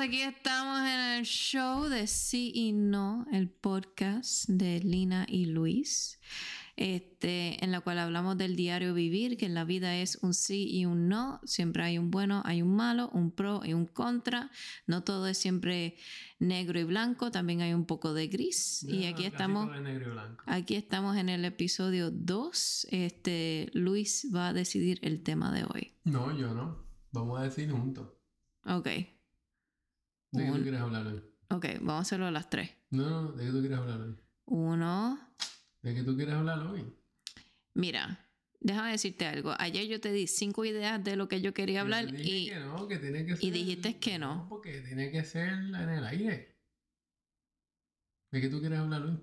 aquí estamos en el show de Sí y No, el podcast de Lina y Luis, este, en la cual hablamos del diario vivir, que en la vida es un sí y un no, siempre hay un bueno, hay un malo, un pro y un contra, no todo es siempre negro y blanco, también hay un poco de gris. y aquí estamos, aquí estamos en el episodio 2, este, Luis va a decidir el tema de hoy. No, yo no, vamos a decir juntos. Ok. ¿De qué tú quieres hablar hoy? Ok, vamos a hacerlo a las tres. No, no, ¿de qué tú quieres hablar hoy? Uno. ¿De qué tú quieres hablar hoy? Mira, déjame decirte algo. Ayer yo te di cinco ideas de lo que yo quería hablar y, que no, que tiene que ser, y dijiste que no. Porque tiene que ser en el aire. ¿De qué tú quieres hablar hoy?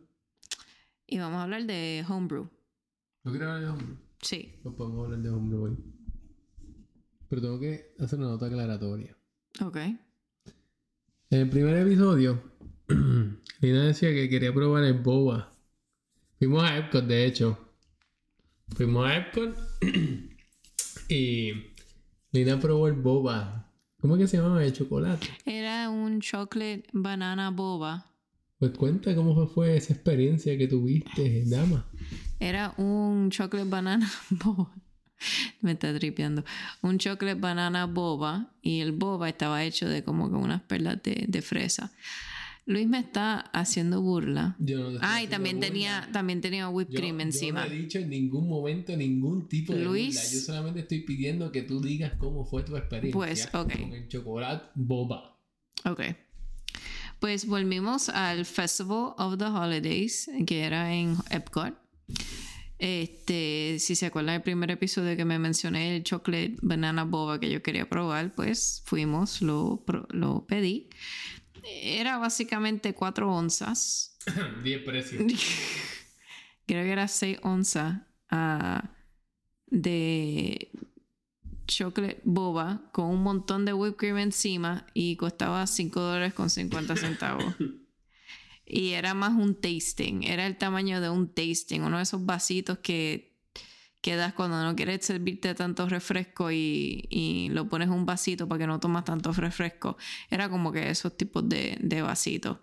Y vamos a hablar de homebrew. ¿Tú quieres hablar de homebrew? Sí. Pues podemos hablar de homebrew hoy. Pero tengo que hacer una nota aclaratoria. Ok. En el primer episodio, Lina decía que quería probar el boba. Fuimos a Epcot, de hecho. Fuimos a Epcot y Lina probó el boba. ¿Cómo es que se llamaba el chocolate? Era un chocolate banana boba. Pues cuenta cómo fue esa experiencia que tuviste, dama. Era un chocolate banana boba. Me está tripeando. Un chocolate banana boba y el boba estaba hecho de como que unas perlas de, fresa. Luis me está haciendo burla. ah, y también tenía, también tenía whipped cream encima. Yo no he dicho en ningún momento ningún tipo de Luis, burla. Yo solamente estoy pidiendo que tú digas cómo fue tu experiencia pues, okay. con el chocolate boba. Ok. Pues volvimos al Festival of the Holidays, que era en Epcot. Este, si se acuerdan del primer episodio que me mencioné el chocolate banana boba que yo quería probar, pues fuimos, lo, lo pedí. Era básicamente 4 onzas. 10 precios. Creo que era 6 onzas uh, de chocolate boba con un montón de whipped cream encima y costaba 5 dólares con 50 centavos. Y era más un tasting, era el tamaño de un tasting, uno de esos vasitos que, que das cuando no quieres servirte tanto refresco y, y, lo pones un vasito para que no tomas tanto refresco. Era como que esos tipos de, de vasitos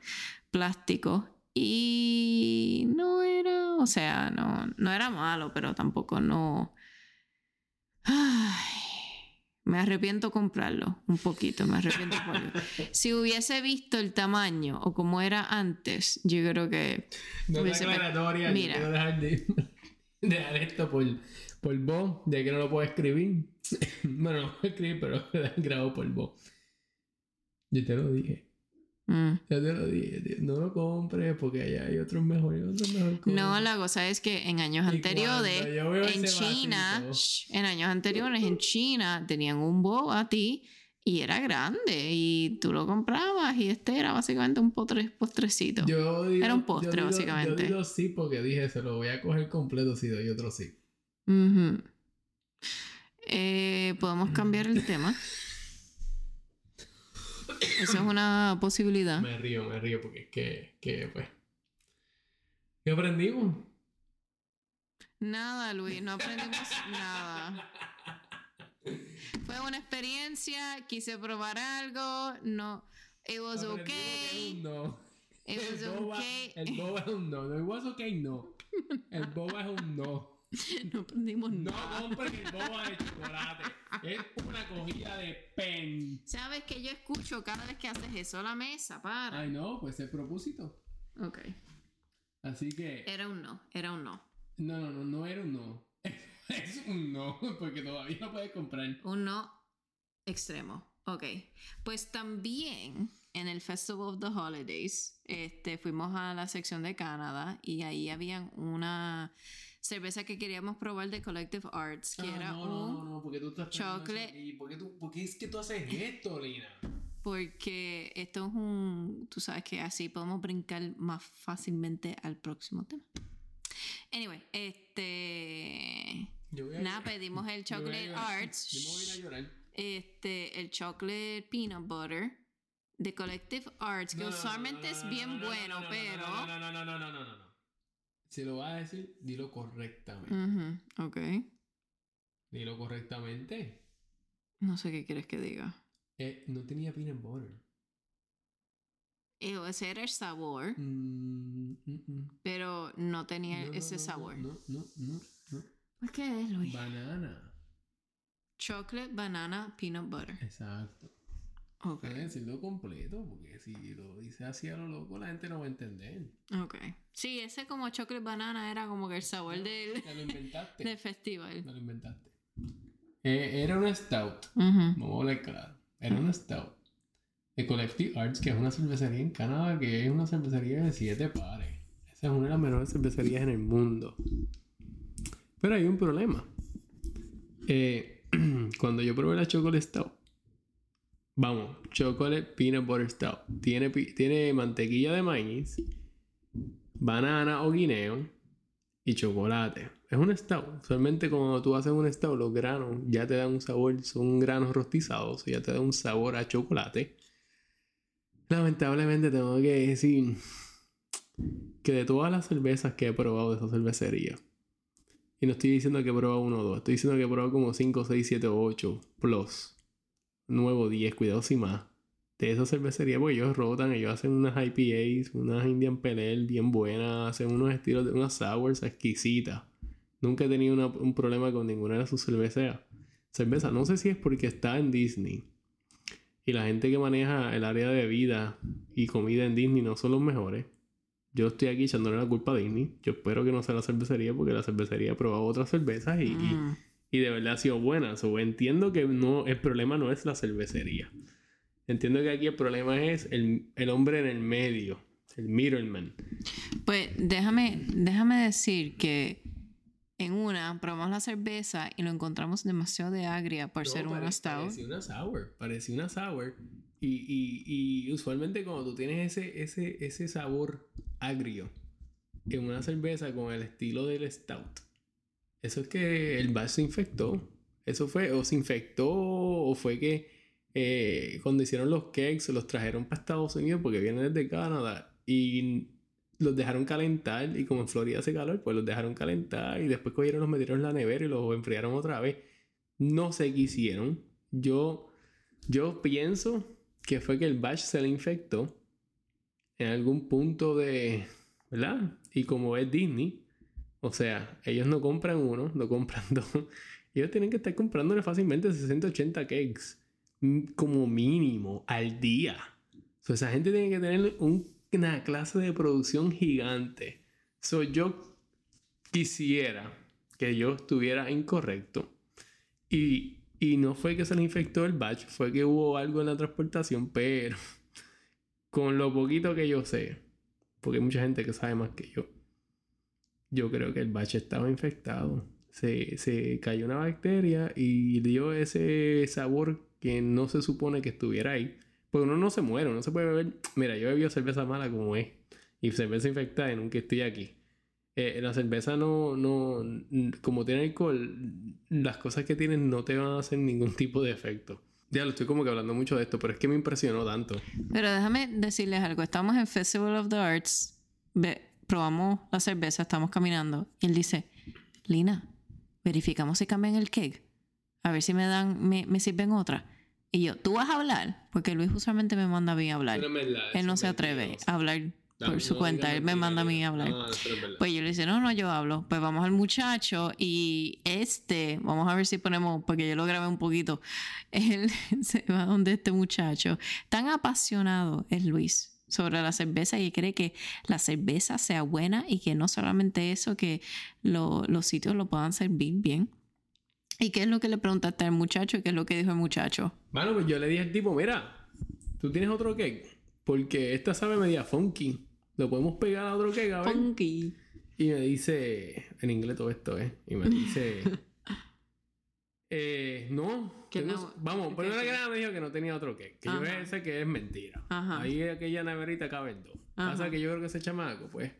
plásticos. Y no era, o sea, no, no era malo, pero tampoco no... Ay, me arrepiento comprarlo un poquito, me arrepiento comprarlo. Si hubiese visto el tamaño o como era antes, yo creo que... No hubiese... Mira. Quiero dejar, de, dejar esto por, por vos, de que no lo puedo escribir. bueno, no puedo escribir, pero grabo por vos. Yo te lo dije. Mm. Ya te lo dije, no lo compres porque allá hay otros mejores, otros mejores No, la cosa es que en años anteriores, en China, en años anteriores en China tenían un boba ti y era grande y tú lo comprabas y este era básicamente un postre, postrecito. era un postre básicamente. Yo digo sí porque dije se lo voy a coger completo si doy otro sí. eh, Podemos cambiar el tema. Esa es una posibilidad. Me río, me río porque es que, que pues. ¿Qué aprendimos? Nada, Luis, no aprendimos nada. Fue una experiencia, quise probar algo, no. It was okay. No. It was el boba, okay. El boba es un no. No, it was okay, no. El boba es un no. No aprendimos nada. No compren el boba de chocolate. Es una cogida de pen. ¿Sabes que yo escucho cada vez que haces eso a la mesa? Para. Ay, no, pues es propósito. Ok. Así que. Era un no, era un no. No, no, no, no era un no. es un no, porque todavía no puedes comprar. Un no extremo. Ok. Pues también en el Festival of the Holidays, este, fuimos a la sección de Canadá y ahí habían una cerveza que queríamos probar de Collective Arts, que ah, era no, un no, no, porque tú estás chocolate. ¿Y por qué, tú, por qué es que tú haces esto, Lina? Porque esto es un, tú sabes que así podemos brincar más fácilmente al próximo tema. Anyway, este, nada, pedimos el Chocolate Arts. Yo me voy a llorar. Este, el Chocolate Peanut Butter de Collective Arts, que usualmente es bien bueno, pero. No, no, no, no, no, no, no, Si lo vas a decir, dilo correctamente. Uh Ok. Dilo correctamente. No sé qué quieres que diga. Eh, no tenía peanut butter. ese era el sabor. Mm, mm, mm. Pero no tenía No, no, ese no, sabor. No, no, no, no. Pues, ¿Qué es, Luis? Banana. Chocolate, banana, peanut butter. Exacto. Ok. Que decirlo completo, porque si lo dices así a lo loco, la gente no va a entender. Ok. Sí, ese como chocolate banana era como que el sabor del, Te lo inventaste. del festival. Lo inventaste. Eh, era una stout. Ujú. Vamos a hablar claro. Era una stout. De Collective Arts, que es una cervecería en Canadá, que es una cervecería de siete pares. Esa es una de las mejores cervecerías en el mundo. Pero hay un problema. Eh, cuando yo probé la Chocolate Stout, vamos, Chocolate Peanut Butter Stout, tiene, tiene mantequilla de maíz, banana o guineo y chocolate. Es un stout. Usualmente cuando tú haces un stout, los granos ya te dan un sabor, son granos rostizados, ya te da un sabor a chocolate. Lamentablemente tengo que decir que de todas las cervezas que he probado de esa cervecería, y no estoy diciendo que he probado uno o dos, estoy diciendo que he probado como 5, 6, 7 o 8 plus, nuevo 10, cuidado si más. De esa cervecería, porque ellos rotan, ellos hacen unas IPAs, unas Indian Pale Ale bien buenas, hacen unos estilos de unas sours exquisitas. Nunca he tenido una- un problema con ninguna de sus cerveceas. Cerveza, no sé si es porque está en Disney. Y la gente que maneja el área de vida y comida en Disney no son los mejores. Yo estoy aquí echándole la culpa a Disney. Yo espero que no sea la cervecería porque la cervecería ha probado otras cervezas y, Mm. y de verdad ha sido buena. So, entiendo que no, el problema no es la cervecería. Entiendo que aquí el problema es el, el hombre en el medio, el middleman. Pues déjame, déjame decir que en una probamos la cerveza y lo encontramos demasiado de agria por ser una stout. Parecía una sour, parecía una sour. Y, y, y usualmente cuando tú tienes ese, ese, ese sabor agrio en una cerveza con el estilo del stout, eso es que el batch se infectó. Eso fue, o se infectó, o fue que eh, cuando hicieron los cakes los trajeron para Estados Unidos porque vienen desde Canadá y los dejaron calentar y como en Florida hace calor, pues los dejaron calentar y después cogieron, los metieron en la nevera y los enfriaron otra vez. No sé qué hicieron. Yo, yo pienso que fue que el batch se le infectó en algún punto de, ¿verdad? Y como es Disney, o sea, ellos no compran uno, no compran dos. Ellos tienen que estar comprándole fácilmente 60, 80 cakes como mínimo al día. So, esa gente tiene que tener un- una clase de producción gigante. So, yo quisiera que yo estuviera incorrecto y, y no fue que se le infectó el batch, fue que hubo algo en la transportación, pero con lo poquito que yo sé, porque hay mucha gente que sabe más que yo, yo creo que el batch estaba infectado. Se, se cayó una bacteria y dio ese sabor que no se supone que estuviera ahí. Porque uno no se muere, uno se puede beber. Mira, yo he bebido cerveza mala como es. Y cerveza infectada y nunca estoy aquí. Eh, la cerveza no, no, como tiene alcohol, las cosas que tienen no te van a hacer ningún tipo de efecto. Ya lo estoy como que hablando mucho de esto, pero es que me impresionó tanto. Pero déjame decirles algo. Estamos en Festival of the Arts. Probamos la cerveza, estamos caminando. Y él dice, Lina, verificamos si cambian el cake. A ver si me dan, me, me sirven otra. Y yo, ¿tú vas a hablar? Porque Luis usualmente me manda a mí a hablar. Él no se atreve a hablar por su cuenta. Él me manda a mí a hablar. Pues yo le dije, no, no, yo hablo. Pues vamos al muchacho y este, vamos a ver si ponemos, porque yo lo grabé un poquito. Él se va donde este muchacho. Tan apasionado es Luis sobre la cerveza y cree que la cerveza sea buena y que no solamente eso, que lo- los sitios lo puedan servir bien. ¿Y qué es lo que le preguntaste al muchacho y qué es lo que dijo el muchacho? Bueno, pues yo le dije al tipo, mira, ¿tú tienes otro cake? Porque esta sabe media funky. ¿Lo podemos pegar a otro cake? A ver. Funky. Y me dice, en inglés todo esto, ¿eh? Y me dice, eh, no, Que tengo- no, vamos, que sí. que nada me dijo que no tenía otro cake, que yo Ajá. ese que es mentira. Ajá. Ahí aquella neverita caben dos. Pasa que yo creo que ese chamaco, pues,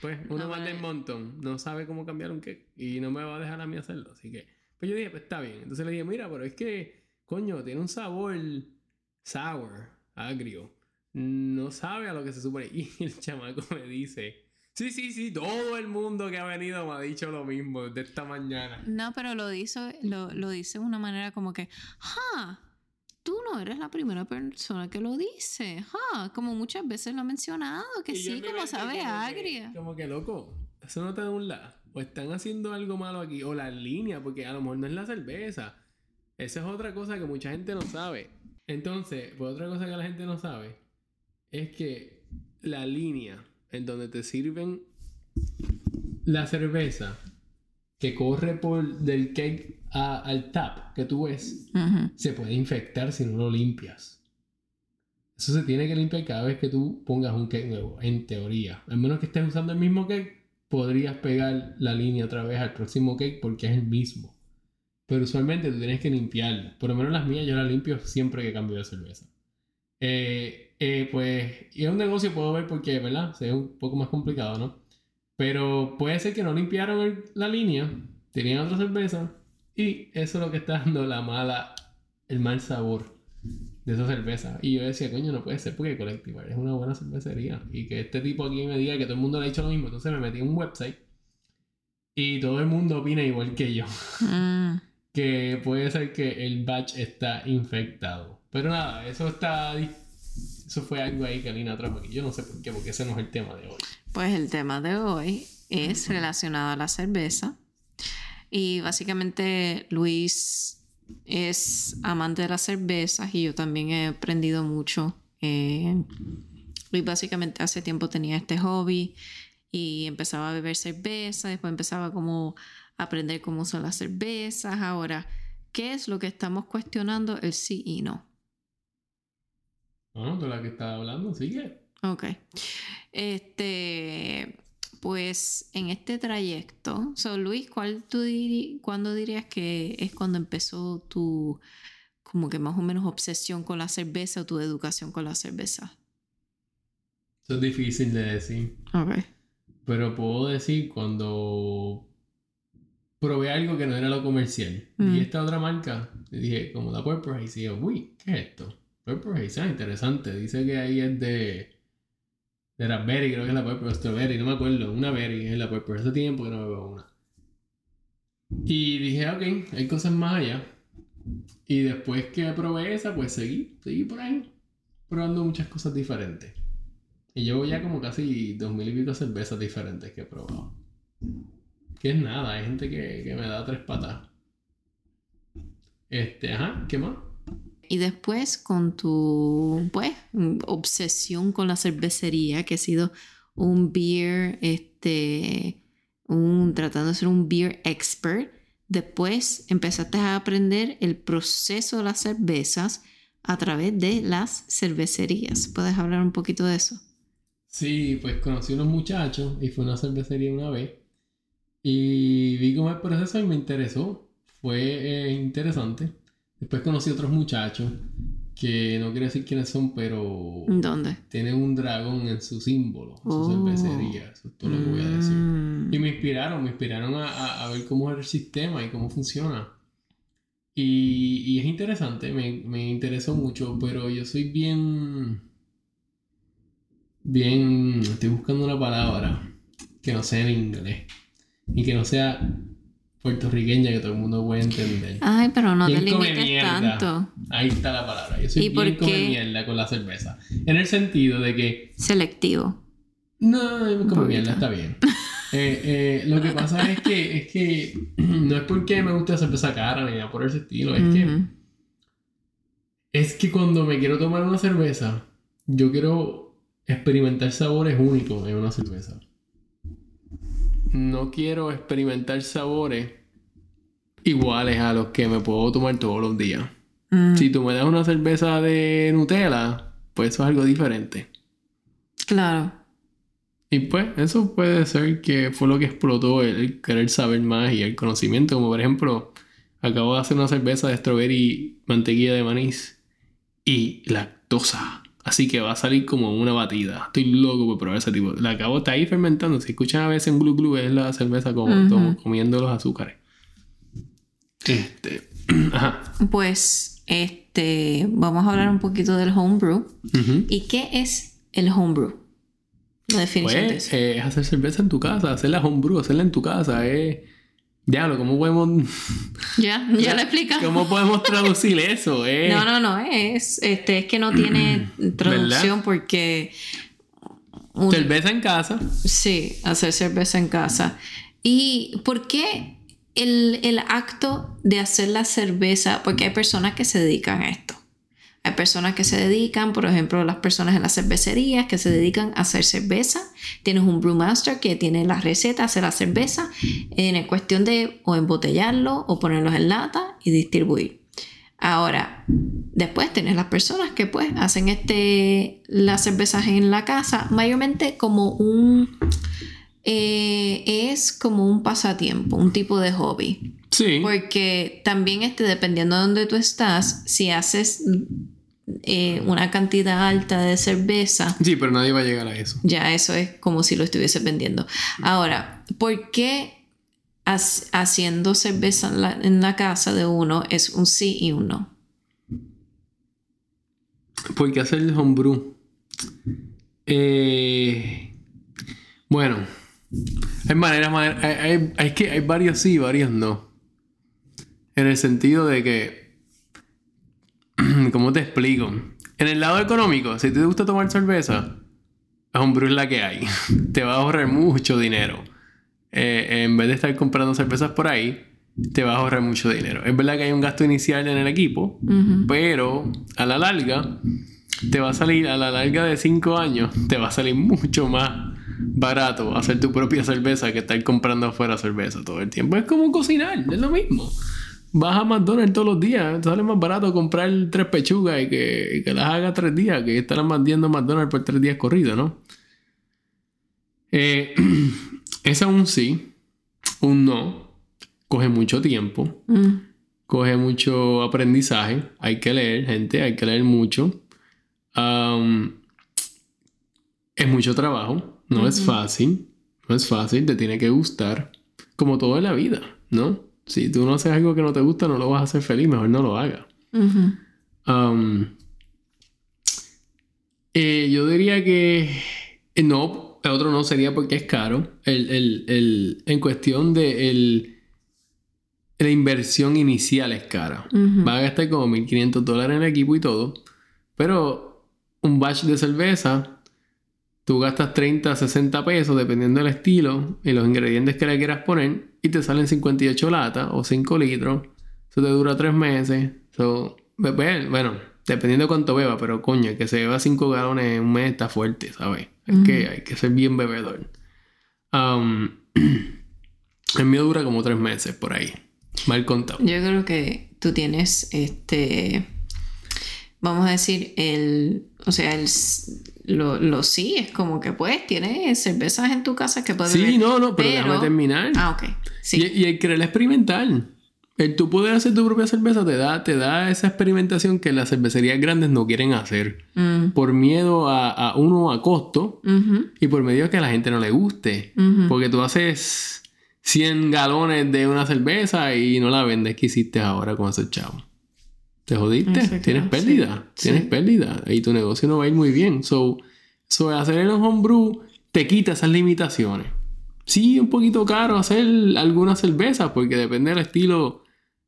pues, uno vale. del montón, no sabe cómo cambiar un cake y no me va a dejar a mí hacerlo, así que, pues yo dije, pues está bien. Entonces le dije, mira, pero es que, coño, tiene un sabor sour, agrio. No sabe a lo que se supone. Y el chamaco me dice, sí, sí, sí, todo el mundo que ha venido me ha dicho lo mismo desde esta mañana. No, pero lo dice, lo, lo dice de una manera como que, ah, tú no eres la primera persona que lo dice. como muchas veces lo ha mencionado, que sí, como sabe agria. como que loco, eso no te da un la. O están haciendo algo malo aquí, o la línea, porque a lo mejor no es la cerveza. Esa es otra cosa que mucha gente no sabe. Entonces, pues otra cosa que la gente no sabe es que la línea en donde te sirven la cerveza que corre por del cake al tap que tú ves, se puede infectar si no lo limpias. Eso se tiene que limpiar cada vez que tú pongas un cake nuevo, en teoría. Al menos que estés usando el mismo cake, podrías pegar la línea otra vez al próximo cake porque es el mismo. Pero usualmente tú tienes que limpiarlo. Por lo menos las mías yo las limpio siempre que cambio de cerveza. Eh, eh, pues, y es un negocio, puedo ver porque, ¿verdad? es un poco más complicado, ¿no? Pero puede ser que no limpiaron la línea, tenían otra cerveza y eso es lo que está dando la mala, el mal sabor de esa cerveza. Y yo decía, coño, no puede ser porque Collectivar es una buena cervecería. Y que este tipo aquí me diga que todo el mundo le ha dicho lo mismo. Entonces me metí en un website y todo el mundo opina igual que yo. Mm. que puede ser que el batch está infectado. Pero nada, eso está. Eso fue algo ahí que Lina trajo aquí. Yo no sé por qué, porque ese no es el tema de hoy. Pues el tema de hoy es relacionado a la cerveza. Y básicamente Luis es amante de las cervezas y yo también he aprendido mucho. Eh, Luis básicamente hace tiempo tenía este hobby y empezaba a beber cerveza, después empezaba como a aprender cómo son las cervezas. Ahora, ¿qué es lo que estamos cuestionando? El sí y no. No, de la que estaba hablando, sigue. Ok. Este, pues en este trayecto, so Luis, ¿cuál tú ¿cuándo dirías que es cuando empezó tu, como que más o menos obsesión con la cerveza o tu educación con la cerveza? Eso es difícil de decir. Ok. Pero puedo decir cuando probé algo que no era lo comercial. Y mm. esta otra marca, dije, como la Purple y yo, uy, ¿qué es esto? Purple Haze, ah, interesante. Dice que ahí es de de Raspberry, creo que es la Pepper, Strawberry, no me acuerdo. Una Berry es la Pepper. Hace tiempo que no me veo una. Y dije, ok, hay cosas más allá. Y después que probé esa, pues seguí, seguí por ahí, probando muchas cosas diferentes. Y llevo ya como casi dos mil y pico cervezas diferentes que he probado. Que es nada, hay gente que, que me da tres patas. Este, ajá, ¿qué más? Y después con tu, pues, obsesión con la cervecería, que ha sido un beer, este, un, tratando de ser un beer expert. Después empezaste a aprender el proceso de las cervezas a través de las cervecerías. ¿Puedes hablar un poquito de eso? Sí, pues conocí a unos muchachos y fue a una cervecería una vez. Y vi cómo el proceso y me interesó. Fue eh, interesante. Después conocí a otros muchachos que no quiero decir quiénes son, pero. ¿Dónde? Tienen un dragón en su símbolo, en su oh. cervecería. Eso es todo lo que voy a decir. Mm. Y me inspiraron, me inspiraron a, ver cómo es el sistema y cómo funciona. Y, y es interesante, me, me interesó mucho, pero yo soy bien. Bien. Estoy buscando una palabra que no sea en inglés y que no sea puertorriqueña que todo el mundo puede entender. Ay, pero no te limites tanto. Ahí está la palabra. Yo soy bien come mierda con la cerveza. En el sentido de que... Selectivo. No, come mierda, está bien. Eh, eh, lo que pasa es que, es que no es porque me gusta la cerveza cara ni nada por ese estilo. Es que... Es que cuando me quiero tomar una cerveza, yo quiero experimentar sabores únicos en una cerveza no quiero experimentar sabores iguales a los que me puedo tomar todos los días. Mm. Si tú me das una cerveza de Nutella, pues eso es algo diferente. Claro. Y pues eso puede ser que fue lo que explotó el, querer saber más y el conocimiento. Como por ejemplo, acabo de hacer una cerveza de strawberry, mantequilla de manís y lactosa. Así que va a salir como una batida. Estoy loco por probar ese tipo. La acabo, está ahí fermentando. Si escuchan a veces en Blue Glue, es la cerveza como comiendo los azúcares. Este. Ajá. Pues, este. Vamos a hablar un poquito del homebrew. ¿Y qué es el homebrew? La definición pues, de eso. Eh, es hacer cerveza en tu casa, hacerla homebrew, hacerla en tu casa. Es Diablo, ¿cómo podemos. Ya, ya lo explicamos. ¿Cómo podemos traducir eso? Eh? No, no, no, es, este, es que no tiene traducción porque. Cerveza en casa. Sí, hacer cerveza en casa. ¿Y por qué el, el acto de hacer la cerveza? Porque hay personas que se dedican a esto. Hay personas que se dedican, por ejemplo, las personas en las cervecerías que se dedican a hacer cerveza. Tienes un brewmaster que tiene la receta, hacer la cerveza, en cuestión de o embotellarlo o ponerlos en lata y distribuir. Ahora, después tienes las personas que pues hacen este, las cervezas en la casa, mayormente como un, eh, es como un pasatiempo, un tipo de hobby. Sí. Porque también este, dependiendo de dónde tú estás, si haces eh, una cantidad alta de cerveza. Sí, pero nadie va a llegar a eso. Ya eso es como si lo estuviese vendiendo. Ahora, ¿por qué haciendo cerveza en la, casa de uno es un sí y un no? Porque hacer el homebrew. Eh, bueno, hay maneras, hay, hay, que, hay varios sí y varios no. En el sentido de que, ¿cómo te explico? En el lado económico, si te gusta tomar cerveza, es la que hay. te va a ahorrar mucho dinero. Eh, en vez de estar comprando cervezas por ahí, te va a ahorrar mucho dinero. Es verdad que hay un gasto inicial en el equipo, pero a la larga, te va a salir, a la larga de 5 años, te va a salir mucho más barato hacer tu propia cerveza que estar comprando afuera cerveza todo el tiempo. Es como cocinar, es lo mismo. Vas a McDonald's todos los días, sale más barato comprar tres pechugas y que, las haga tres días que estar mandiendo McDonald's por tres días corrido, ¿no? Eh, es un sí, un no, coge mucho tiempo, mm. coge mucho aprendizaje, hay que leer, gente, hay que leer mucho. es mucho trabajo, no es fácil, no es fácil, te tiene que gustar, como todo en la vida, ¿no? Si tú no haces algo que no te gusta, no lo vas a hacer feliz, mejor no lo hagas. Eh, yo diría que eh, no, el otro no sería porque es caro. El, en cuestión de la inversión inicial es cara. Va a gastar como 1.500 dólares en el equipo y todo. Pero un batch de cerveza, tú gastas 30, 60 pesos dependiendo del estilo y los ingredientes que le quieras poner y te salen 58 latas o 5 litros. Eso te dura 3 meses. bueno, dependiendo de cuánto beba, pero coño, que se beba 5 galones en un mes está fuerte, ¿sabes? que, hay que ser bien bebedor. Um, el mío dura como 3 meses por ahí. Mal contado. Yo creo que tú tienes este. Vamos a decir, el. O sea, el, lo, lo sí, es como que pues tienes cervezas en tu casa que puedes Sí, no, no, pero, déjame terminar. Ah, ok. Sí. Y, el querer experimentar. El tú poder hacer tu propia cerveza te da, te da esa experimentación que las cervecerías grandes no quieren hacer. Mm. Por miedo a, a, uno, a costo y por medio de que a la gente no le guste. Porque tú haces 100 galones de una cerveza y no la vendes que hiciste ahora con ese chavo. Te jodiste, tienes pérdida, tienes pérdida y tu negocio no va a ir muy bien. So, so hacer el homebrew te quita esas limitaciones. Sí, un poquito caro hacer algunas cervezas porque depende del estilo,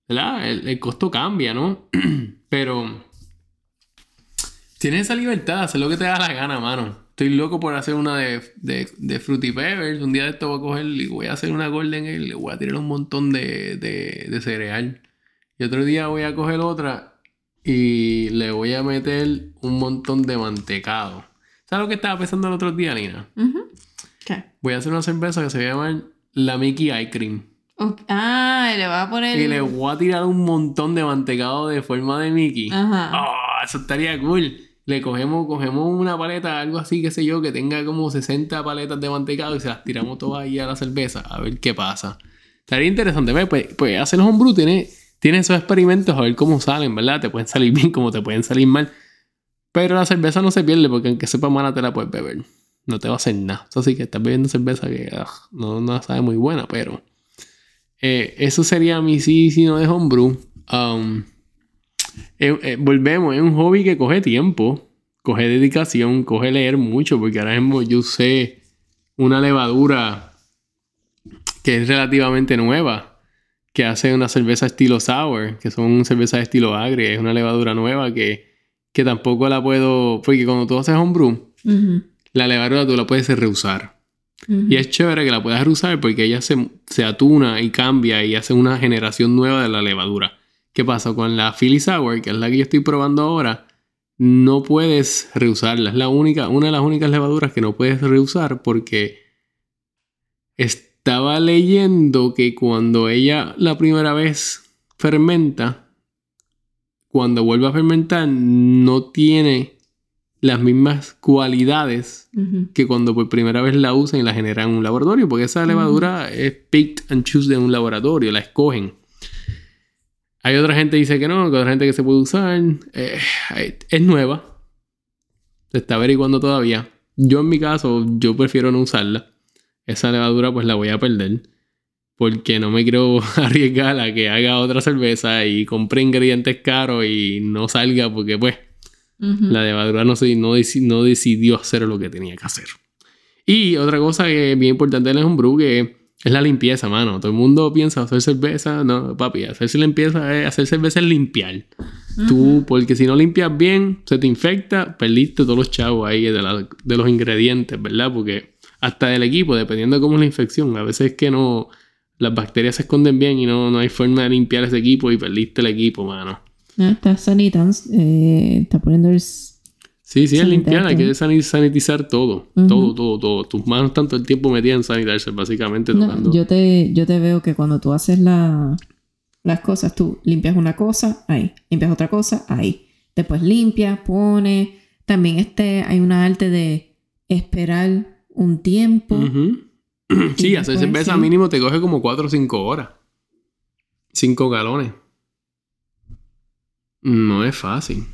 ¿verdad? El, costo cambia, ¿no? Pero tienes esa libertad de hacer lo que te da la gana, mano. Estoy loco por hacer una de, de, de Fruity Pebbles. Un día de esto voy a coger y voy a hacer una Golden y le voy a tirar un montón de, de, de cereal. Y otro día voy a coger otra y le voy a meter un montón de mantecado. ¿Sabes lo que estaba pensando el otro día, Lina? ¿Qué? Voy a hacer una cerveza que se llama la Mickey Ice Cream. Ah, y le va a poner. Y le voy a tirar un montón de mantecado de forma de Mickey. Ajá. Oh, eso estaría cool. Le cogemos, cogemos una paleta, algo así, qué sé yo, que tenga como 60 paletas de mantecado y se las tiramos todas ahí a la cerveza a ver qué pasa. Estaría interesante. Pues, pues hacer homebrew tiene Tienes esos experimentos a ver cómo salen, ¿verdad? Te pueden salir bien como te pueden salir mal. Pero la cerveza no se pierde porque aunque sepa mala te la puedes beber. No te va a hacer nada. Eso sí que estás bebiendo cerveza que ah, no, no sabe muy buena, pero... Eh, eso sería mi sí si no de homebrew. Um, eh, eh, volvemos, es un hobby que coge tiempo, coge dedicación, coge leer mucho, porque ahora mismo yo sé una levadura que es relativamente nueva que hace una cerveza estilo sour, que son cervezas estilo agria, es una levadura nueva que, que tampoco la puedo, porque cuando tú haces homebrew, la levadura tú la puedes reusar. Y es chévere que la puedas reusar porque ella se, se, atuna y cambia y hace una generación nueva de la levadura. ¿Qué pasa? Con la Philly Sour, que es la que yo estoy probando ahora, no puedes reusarla. Es la única, una de las únicas levaduras que no puedes reusar porque estaba leyendo que cuando ella la primera vez fermenta, cuando vuelve a fermentar, no tiene las mismas cualidades que cuando por primera vez la usan y la generan en un laboratorio, porque esa levadura es picked and choose de un laboratorio, la escogen. Hay otra gente que dice que no, que otra gente que se puede usar. Eh, es nueva. Se está averiguando todavía. Yo en mi caso, yo prefiero no usarla. Esa levadura pues la voy a perder. Porque no me quiero arriesgar a que haga otra cerveza y compre ingredientes caros y no salga porque pues la levadura no, se, no, no, decidió hacer lo que tenía que hacer. Y otra cosa que es bien importante en el homebrew que es la limpieza, mano. Todo el mundo piensa hacer cerveza. No, papi, hacerse limpieza es hacer cerveza es limpiar. Tú, porque si no limpias bien, se te infecta, perdiste todos los chavos ahí de, de los ingredientes, ¿verdad? Porque hasta del equipo, dependiendo de cómo es la infección, a veces es que no. Las bacterias se esconden bien y no, no hay forma de limpiar ese equipo y perdiste el equipo, mano. No, está sanitando, eh, está poniendo el Sí, sí, es limpiar, hay que sanitizar todo, todo, todo, todo. Tus manos todo el tiempo metidas en sanitizer, básicamente tocando. yo, te, yo te veo que cuando tú haces la, las cosas, tú limpias una cosa, ahí, limpias otra cosa, ahí. Después limpias, pones. También este, hay una arte de esperar un tiempo. Sí, hacer cerveza mínimo te coge como 4 o 5 horas. 5 galones. No es fácil.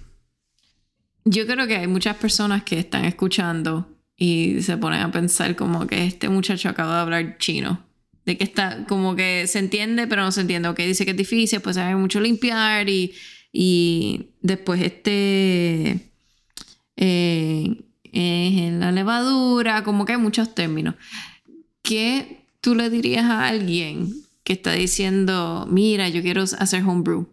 Yo creo que hay muchas personas que están escuchando y se ponen a pensar como que este muchacho acaba de hablar chino. De que está como que se entiende, pero no se entiende. Ok, dice que es difícil, pues hay mucho limpiar y, y después este... Eh, en la levadura, como que hay muchos términos. ¿Qué tú le dirías a alguien que está diciendo, mira, yo quiero hacer homebrew?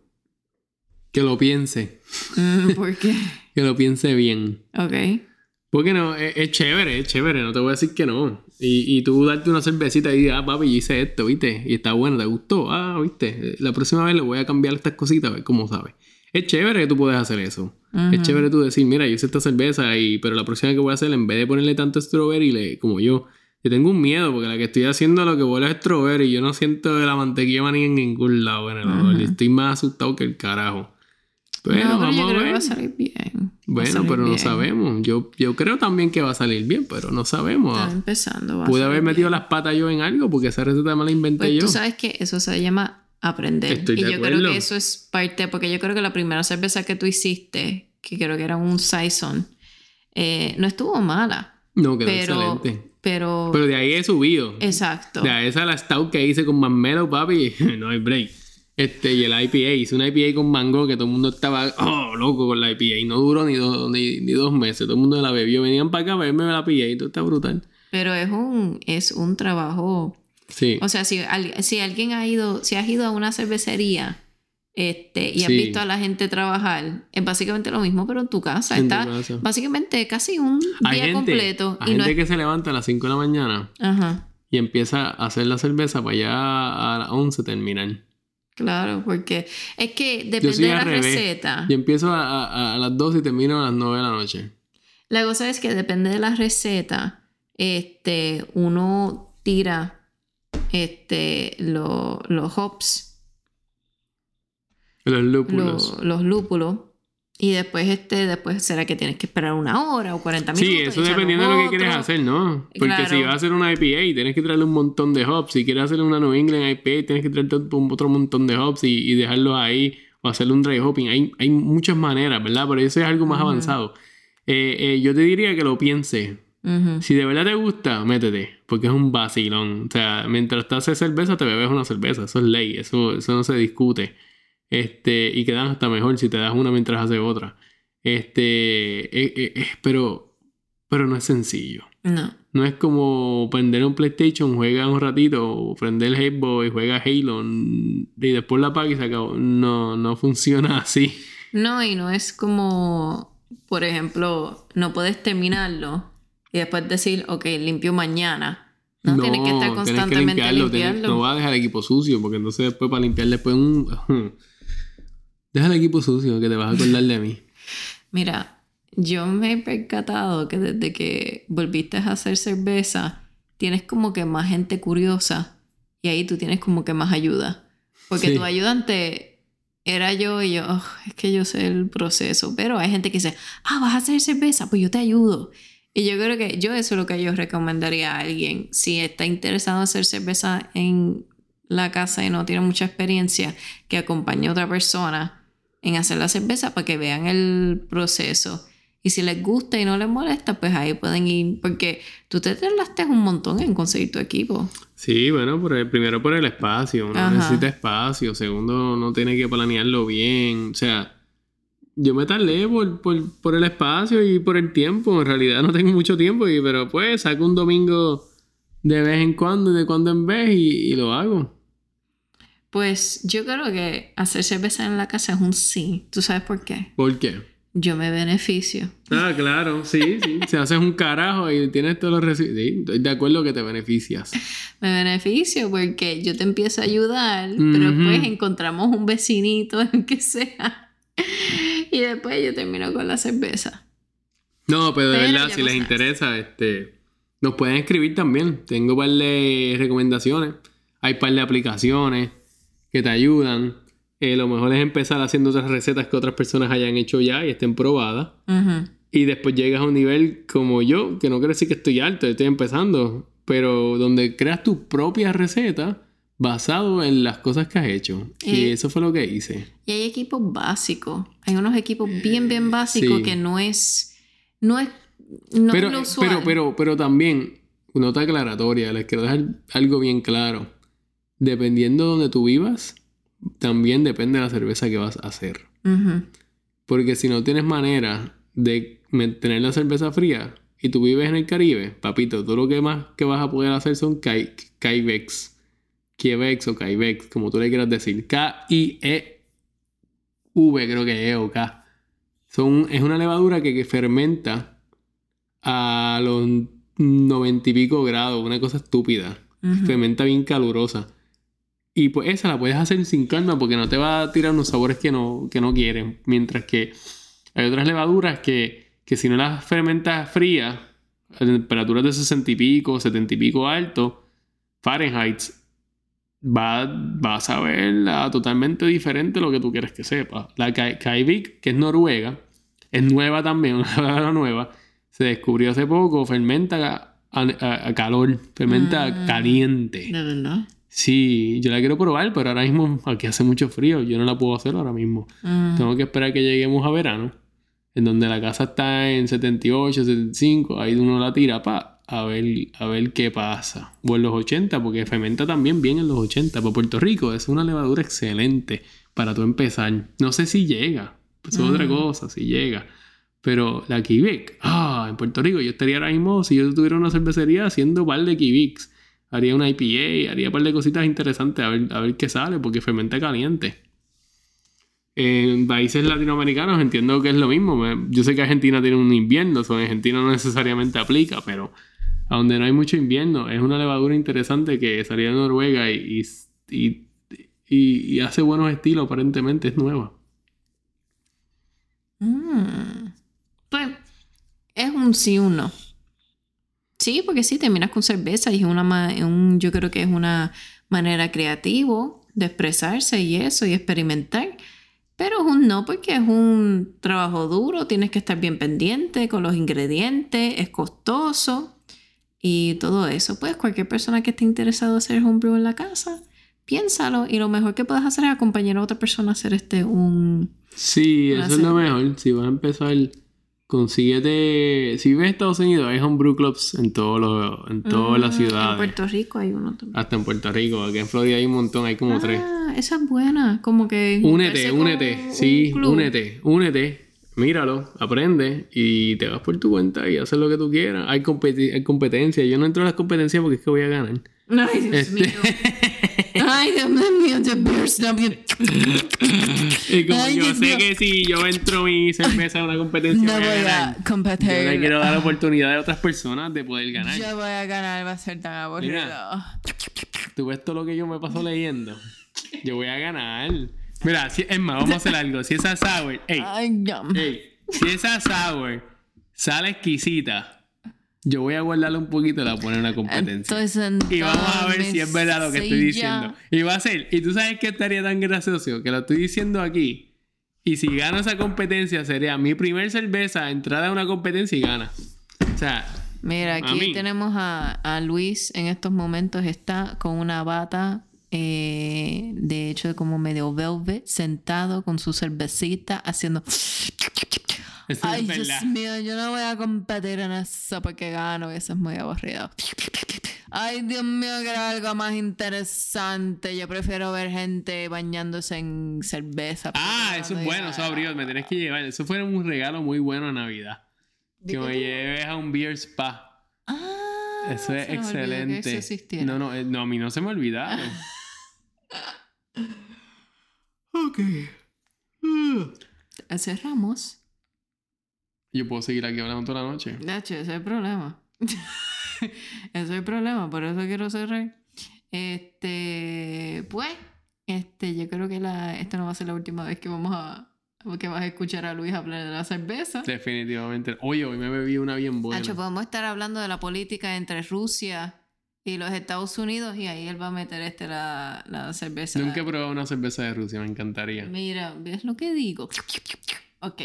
Que lo piense. Mm, ¿Por qué? que lo piense bien. Ok. Porque no, es, chévere, es chévere, no te voy a decir que no. Y, y tú darte una cervecita y ah, papi, yo hice esto, ¿viste? Y está bueno, ¿te gustó? Ah, ¿viste? La próxima vez le voy a cambiar estas cositas a ver cómo sabes. Es chévere que tú puedas hacer eso. Es chévere tú decir, mira, yo hice esta cerveza, y, pero la próxima que voy a hacer, en vez de ponerle tanto strawberry, le, como yo, yo tengo un miedo porque la que estoy haciendo lo que huele es strawberry y yo no siento la mantequilla ni en ningún lado en el Estoy más asustado que el carajo. Bueno, vamos a ver. Que va a salir bien. Bueno, pero no sabemos. Yo, yo creo también que va a salir bien, pero no sabemos. Está empezando. Pude haber metido las patas yo en algo porque esa receta me la inventé pues, yo. Tú sabes que eso se llama aprender. y yo creo que eso es parte, porque yo creo que la primera cerveza que tú hiciste, que creo que era un Saison, eh, no estuvo mala. No, quedó excelente. Pero... pero de ahí he subido. Exacto. De ahí esa la stout que hice con Mamelo, papi, no hay break. Este, y el IPA, hice una IPA con mango que todo el mundo estaba oh, loco con la IPA y no duró ni, ni, dos meses, todo el mundo la bebió, venían para acá a verme la IPA y todo está brutal. Pero es un, es un trabajo. Sí. O sea, si, si alguien ha ido, si has ido a una cervecería este, y has visto a la gente trabajar, es básicamente lo mismo, pero en tu casa. está básicamente casi un día completo. Hay gente que se levanta a las 5 de la mañana y empieza a hacer la cerveza para allá a las 11 terminar. Claro, porque es que depende de la receta. Yo empiezo a, las 2 y termino a las 9 de la noche. La cosa es que depende de la receta. Este, uno tira este, los hops. Los lúpulos. los lúpulos y después, este, después será que tienes que esperar una hora o 40 minutos. Sí, eso dependiendo de lo que quieres hacer, ¿no? Porque si vas a hacer una IPA, tienes que traerle un montón de hops. Si quieres hacer una New England IPA, tienes que traerle otro montón de hops y, dejarlos ahí o hacerle un dry hopping. Hay, hay muchas maneras, ¿verdad? Pero eso es algo más avanzado. Eh, eh, yo te diría que lo pienses. Si de verdad te gusta, métete, porque es un vacilón. O sea, mientras te haces cerveza, te bebes una cerveza. Eso es ley, eso, eso no se discute. Este, y quedan hasta mejor si te das una mientras haces otra. Este, eh, eh, eh, pero, pero no es sencillo. No. No es como prender un PlayStation, juega un ratito, o prender el Halo y juega Halo y después la apaga y se acabó. No, no funciona así. No, y no es como, por ejemplo, no puedes terminarlo y después decir, ok, limpio mañana. No, tienes que estar constantemente que limpiarlo. no va a dejar el equipo sucio, porque entonces después para limpiar después un... Deja el equipo sucio, que te vas a acordar de mí. Mira, yo me he percatado que desde que volviste a hacer cerveza, tienes como que más gente curiosa y ahí tú tienes como que más ayuda. Porque tu ayudante era yo y yo, oh, es que yo sé el proceso, pero hay gente que dice, ah, vas a hacer cerveza, pues yo te ayudo. Y yo creo que yo eso es lo que yo recomendaría a alguien. Si está interesado en hacer cerveza en la casa y no tiene mucha experiencia, que acompañe a otra persona en hacer la cerveza para que vean el proceso. Y si les gusta y no les molesta, pues ahí pueden ir. Porque tú te tardaste un montón en conseguir tu equipo. Sí, bueno, por el, primero por el espacio. Uno necesita espacio. Segundo, no tiene que planearlo bien. O sea, yo me tardé por, por, el espacio y por el tiempo. En realidad no tengo mucho tiempo, y, pero pues saco un domingo de vez en cuando, de cuando en vez y, lo hago. Pues yo creo que hacer cerveza en la casa es un sí. ¿Tú sabes por qué? ¿Por qué? Yo me beneficio. Ah, claro, sí, sí. si haces un carajo y tienes todos los residuos. Sí, estoy de acuerdo que te beneficias. Me beneficio porque yo te empiezo a ayudar, pero después encontramos un vecinito, que sea y después yo termino con la cerveza. No, pero de verdad, si les interesa, este, nos pueden escribir también. Tengo un par de recomendaciones. Hay un par de aplicaciones que te ayudan. Eh, lo mejor es empezar haciendo otras recetas que otras personas hayan hecho ya y estén probadas. Y después llegas a un nivel como yo, que no quiero decir que estoy alto, estoy empezando, pero donde creas tu propia receta basado en las cosas que has hecho. y eh, eso fue lo que hice. Y hay equipos básicos. Hay unos equipos bien, bien básicos que no es. No es. No pero, pero, pero, pero también, nota aclaratoria, les quiero dejar algo bien claro. Dependiendo de donde tú vivas, también depende de la cerveza que vas a hacer. Porque si no tienes manera de mantener la cerveza fría y tú vives en el Caribe, papito, todo lo que más que vas a poder hacer son Kaivex Kievex o Kaivex, como tú le quieras decir. K-I-E-V, creo que E o K. Son, es una levadura que, fermenta a los noventa y pico grados, una cosa estúpida. Fermenta bien calurosa. Y pues esa la puedes hacer sin calma porque no te va a tirar unos sabores que no, que no quieren. Mientras que hay otras levaduras que, que si no las fermentas frías, a temperaturas de 60 y pico, 70 y pico alto, Fahrenheit, va, a saber totalmente diferente lo que tú quieres que sepa. La Kaivik, que es noruega, es nueva también, una nueva, se descubrió hace poco, fermenta a, calor, fermenta ah, caliente. ¿De verdad? Sí, yo la quiero probar, pero ahora mismo aquí hace mucho frío, yo no la puedo hacer ahora mismo. Ah. Tengo que esperar que lleguemos a verano, en donde la casa está en 78, 75, ahí uno la tira, pa, a ver, a ver qué pasa. O en los 80, porque fermenta también bien en los 80. Para Puerto Rico es una levadura excelente para tú empezar. No sé si llega, es otra mm. cosa, si llega. Pero la Kivik, ah, en Puerto Rico yo estaría ahora mismo, si yo tuviera una cervecería haciendo par de Kiviks, haría una IPA, haría un par de cositas interesantes a ver, a ver qué sale, porque fermenta caliente. En países latinoamericanos entiendo que es lo mismo. Yo sé que Argentina tiene un invierno, o en Argentina no necesariamente aplica, pero a donde no hay mucho invierno. Es una levadura interesante que salía de Noruega y, y, hace buenos estilos, aparentemente es nueva. Mm. Pues es un sí o no. Sí, porque sí, terminas con cerveza y es una un, yo creo que es una manera creativa de expresarse y eso y experimentar. Pero es un no porque es un trabajo duro, tienes que estar bien pendiente con los ingredientes, es costoso y todo eso. Pues cualquier persona que esté interesado en hacer homebrew en la casa, piénsalo y lo mejor que puedes hacer es acompañar a otra persona a hacer este un... Sí, eso es lo mejor. Si vas a empezar, consíguete... Si ves Estados Unidos, hay homebrew clubs en, todo en todas las mm, ciudades. En Puerto Rico hay uno también. Hasta en Puerto Rico. Aquí en Florida hay un montón, hay como tres. Ah, esa es buena. Como que... Únete, únete. Sí, únete, únete míralo, aprende y te vas por tu cuenta y haces lo que tú quieras. Hay, hay competencia. Yo no entro en las competencias porque es que voy a ganar. Ay, Dios este mío. Ay, Dios mío, The Bears Y como yo sé que si yo entro mi cerveza en una competencia, no voy a, competir. Yo le quiero dar la oportunidad a otras personas de poder ganar. Yo voy a ganar, va a ser tan aburrido. Tú ves todo lo que yo me paso leyendo. Yo voy a ganar. Mira, si, más, vamos a hacer algo. Si esa sour, ey, ey, si esa sour sale exquisita, yo voy a guardarla un poquito y la voy a poner en una competencia. y vamos a ver si es verdad lo que estoy diciendo. Y va a ser, y tú sabes que estaría tan gracioso que lo estoy diciendo aquí. Y si gano esa competencia, sería mi primer cerveza, entrada a una competencia y gana. O sea, Mira, aquí tenemos a, a, Luis en estos momentos. Está con una bata, eh, de hecho, como medio velvet, sentado con su cervecita, haciendo. Ay, Dios mío, yo no voy a competir en eso porque gano eso es muy aburrido. Ay, Dios mío, que era algo más interesante. Yo prefiero ver gente bañándose en cerveza. Ah, eso es bueno, eso abrió. Me tienes que llevar. Eso fue un regalo muy bueno a Navidad. Que me lleves a un beer spa. Ah, eso es excelente. no, no, eh, no, a mí no se me olvidaron. ok. Cerramos. Yo puedo seguir aquí hablando toda la noche. Nacho, ese es el problema. ese es el problema, por eso quiero cerrar. Este, pues, este, yo creo que la, esta no va a ser la última vez que vamos a, que vas a escuchar a Luis hablar de la cerveza. Definitivamente. Oye, hoy me bebí una bien buena. Nacho, podemos estar hablando de la política entre Rusia y los Estados Unidos y ahí él va a meter este la, la cerveza. Nunca he probado una cerveza de Rusia, me encantaría. Mira, ¿ves lo que digo? Ok.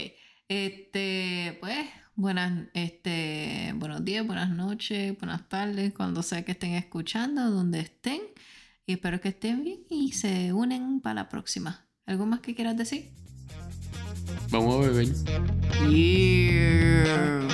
Este, pues, buenas, este, buenos días, buenas noches, buenas tardes, cuando sea que estén escuchando, donde estén. Y espero que estén bien y se unen para la próxima. ¿Algo más que quieras decir? Vamos a beber. Yeah.